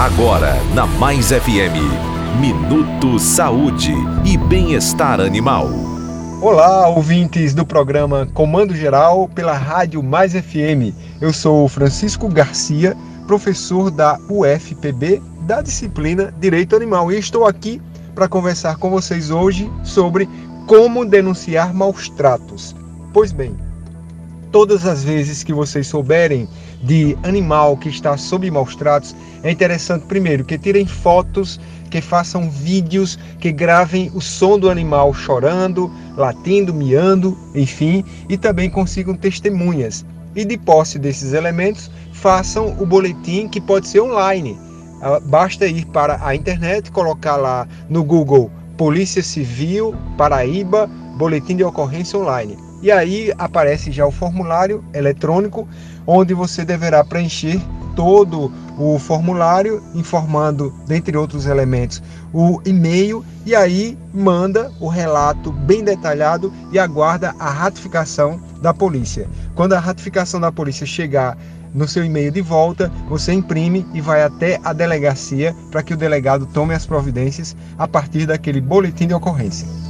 Agora, na Mais FM, Minuto Saúde e Bem-Estar Animal. Olá, ouvintes do programa Comando Geral pela Rádio Mais FM. Eu sou Francisco Garcia, professor da UFPB da disciplina Direito Animal e estou aqui para conversar com vocês hoje sobre como denunciar maus tratos. Pois bem, todas as vezes que vocês souberem de animal que está sob maus tratos, é interessante primeiro que tirem fotos, que façam vídeos, que gravem o som do animal chorando, latindo, miando, enfim, e também consigam testemunhas. E de posse desses elementos, façam o boletim que pode ser online. Ah, basta ir para a internet, colocar lá no Google Polícia Civil Paraíba Boletim de Ocorrência Online e aí aparece já o formulário eletrônico, onde você deverá preencher todo o formulário, informando, dentre outros elementos, o e-mail, e aí manda o relato bem detalhado e aguarda a ratificação da polícia. Quando a ratificação da polícia chegar no seu e-mail de volta, você imprime e vai até a delegacia para que o delegado tome as providências a partir daquele boletim de ocorrência.